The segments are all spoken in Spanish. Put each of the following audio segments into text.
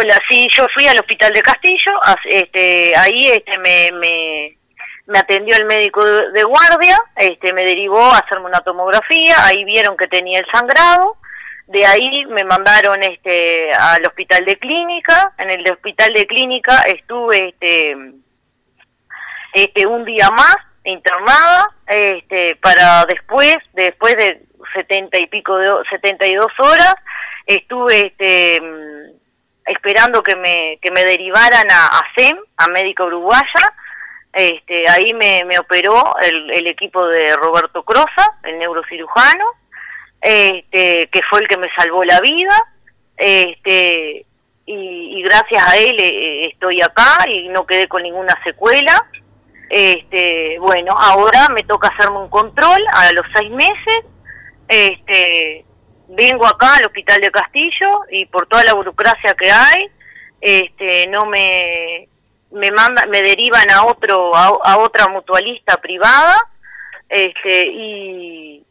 Hola, sí, yo fui al hospital de Castillo, este, ahí este, me, me, atendió el médico de, guardia, este, me derivó a hacerme una tomografía, ahí vieron que tenía el sangrado, de ahí me mandaron este, al hospital de clínica, en el hospital de clínica estuve este, este, un día más internada, este, para después, después de setenta y pico de setenta y dos horas, estuve este, esperando que me, que me derivaran a, a SEM, a Médica Uruguaya, este, ahí me, me operó el, el, equipo de Roberto Croza, el neurocirujano, este, que fue el que me salvó la vida, este, y, y gracias a él eh, estoy acá y no quedé con ninguna secuela. Este, bueno, ahora me toca hacerme un control a los seis meses. Este, vengo acá al hospital de Castillo y por toda la burocracia que hay, este, no me me manda, me derivan a otro, a, otra mutualista privada, este, y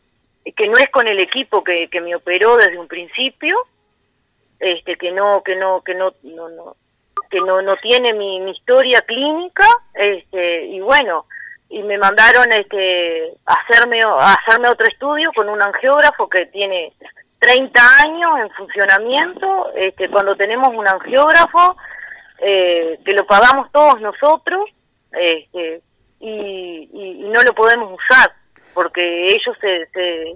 que no es con el equipo que, que me operó desde un principio, este, que no, que no, que no, no, no que no, no tiene mi, historia clínica, este, y bueno, y me mandaron este hacerme hacerme otro estudio con un angiógrafo que tiene 30 años en funcionamiento, este, cuando tenemos un angiógrafo eh, que lo pagamos todos nosotros este, y, y, no lo podemos usar porque ellos se, se,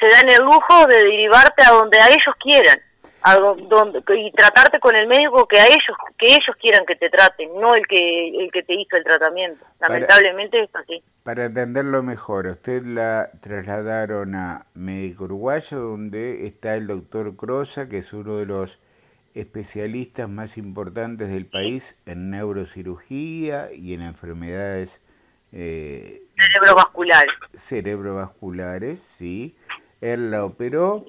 dan el lujo de derivarte a donde a ellos quieran a donde, y tratarte con el médico que a ellos que ellos quieran que te traten no el que el que te hizo el tratamiento. Lamentablemente es así para entenderlo mejor usted la trasladaron a médico uruguayo donde está el doctor Crosa que es uno de los especialistas más importantes del país en neurocirugía y en enfermedades eh, cerebrovasculares. Cerebrovasculares, sí. Él la operó,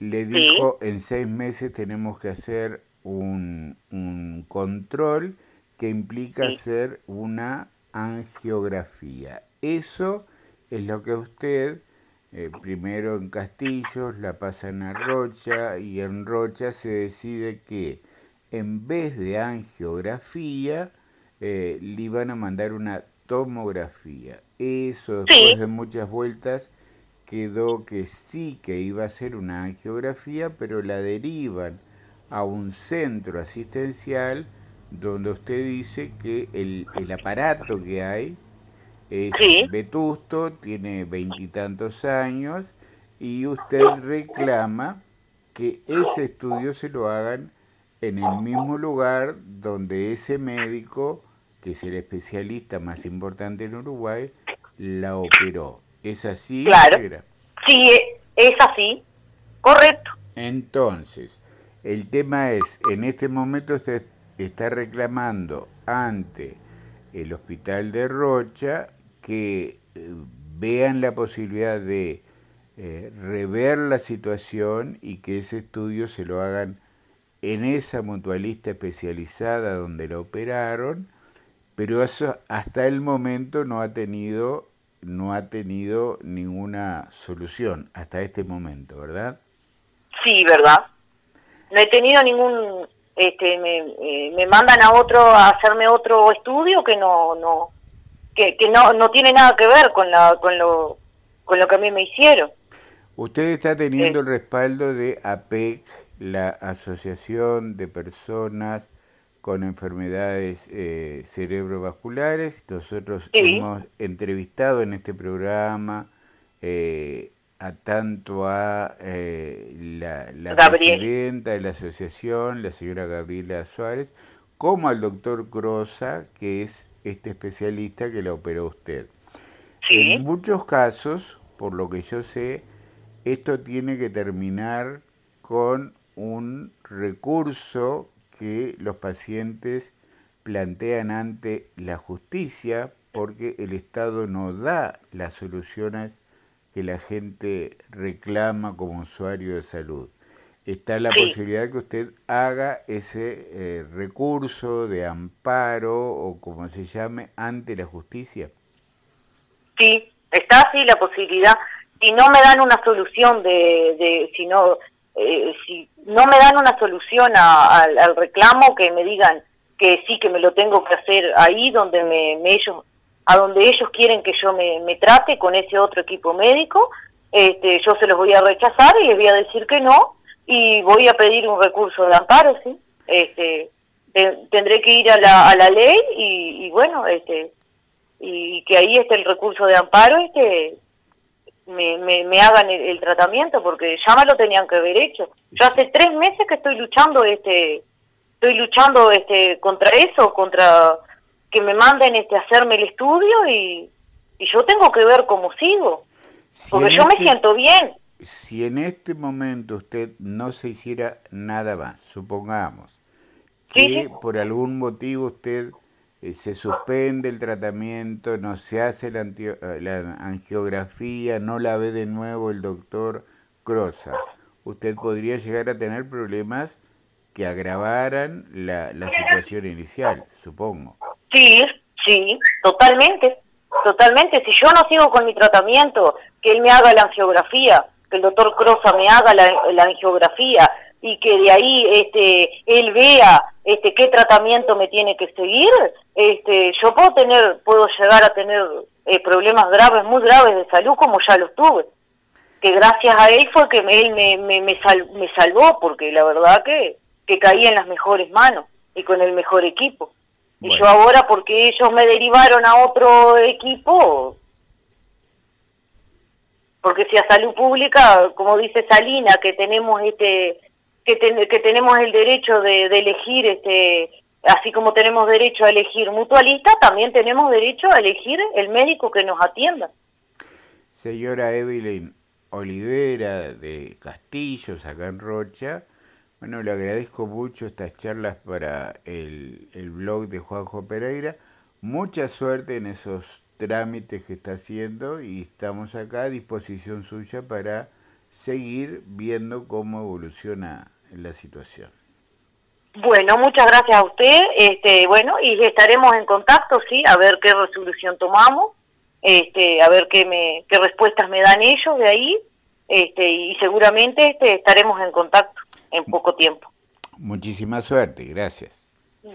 le dijo en seis meses tenemos que hacer un, un control que implica hacer una angiografía. Eso es lo que usted eh, primero en Castillos, la pasan a Rocha y en Rocha se decide que en vez de angiografía eh, le iban a mandar una tomografía. Eso después de muchas vueltas quedó que sí que iba a ser una angiografía, pero la derivan a un centro asistencial donde usted dice que el, el aparato que hay es vetusto, tiene veintitantos años y usted reclama que ese estudio se lo hagan en el mismo lugar donde ese médico, que es el especialista más importante en Uruguay, la operó. ¿Es así? Claro. Sí, es así. Correcto. Entonces, el tema es, en este momento se está reclamando ante el hospital de Rocha que eh, vean la posibilidad de eh, rever la situación y que ese estudio se lo hagan en esa mutualista especializada donde la operaron, pero eso hasta el momento no ha tenido no ha tenido ninguna solución hasta este momento, ¿verdad? Sí, verdad. No he tenido ningún este me, eh, me mandan a otro a hacerme otro estudio que no no que, que no, no tiene nada que ver con, la, con, lo, con lo que a mí me hicieron. Usted está teniendo el respaldo de APEX, la Asociación de Personas con Enfermedades eh, Cerebrovasculares. Nosotros hemos entrevistado en este programa eh, a tanto a eh, la, la presidenta de la asociación, la señora Gabriela Suárez, como al doctor Grosa, que es este especialista que la operó usted. En muchos casos, por lo que yo sé, esto tiene que terminar con un recurso que los pacientes plantean ante la justicia porque el Estado no da las soluciones que la gente reclama como usuario de salud está la posibilidad que usted haga ese eh, recurso de amparo o como se llame ante la justicia. Sí, está así la posibilidad. Si no me dan una solución de, de si no eh, si no me dan una solución al reclamo, que me digan que sí, que me lo tengo que hacer ahí donde me, ellos a donde ellos quieren que yo me, me, trate con ese otro equipo médico, este, yo se los voy a rechazar y les voy a decir que no y voy a pedir un recurso de amparo, sí. Este, tendré que ir a la, a la ley y, bueno, este, y que ahí esté el recurso de amparo, este, me, me, hagan el, tratamiento porque ya me lo tenían que haber hecho. Yo hace tres meses que estoy luchando, este, estoy luchando, este, contra eso, contra que me manden, este, hacerme el estudio y, y yo tengo que ver cómo sigo, porque yo me este siento bien. Si en este momento usted no se hiciera nada más, supongamos que por algún motivo usted eh, se suspende el tratamiento, no se hace la, eh, la, angiografía, no la ve de nuevo el doctor Crosa, usted podría llegar a tener problemas que agravaran la, la situación inicial, supongo. Sí, sí, totalmente, totalmente. Si yo no sigo con mi tratamiento, que él me haga la angiografía, que el doctor Crosa me haga la, la angiografía, y que de ahí este él vea este qué tratamiento me tiene que seguir este yo puedo tener puedo llegar a tener eh, problemas graves muy graves de salud como ya los tuve que gracias a él fue que él me, me, me, salvó porque la verdad que, que caí en las mejores manos y con el mejor equipo y yo ahora porque ellos me derivaron a otro equipo porque si a salud pública como dice Salina que tenemos este que, que tenemos el derecho de, elegir, este, así como tenemos derecho a elegir mutualista, también tenemos derecho a elegir el médico que nos atienda. Señora Evelyn Olivera de Castillos, acá en Rocha, bueno, le agradezco mucho estas charlas para el, blog de Juanjo Pereira. Mucha suerte en esos trámites que está haciendo y estamos acá a disposición suya para seguir viendo cómo evoluciona la situación. Bueno, muchas gracias a usted, este, bueno, y estaremos en contacto, sí, a ver qué resolución tomamos, este, a ver qué me, qué respuestas me dan ellos de ahí, este, y seguramente este, estaremos en contacto en poco tiempo. Muchísima suerte, gracias.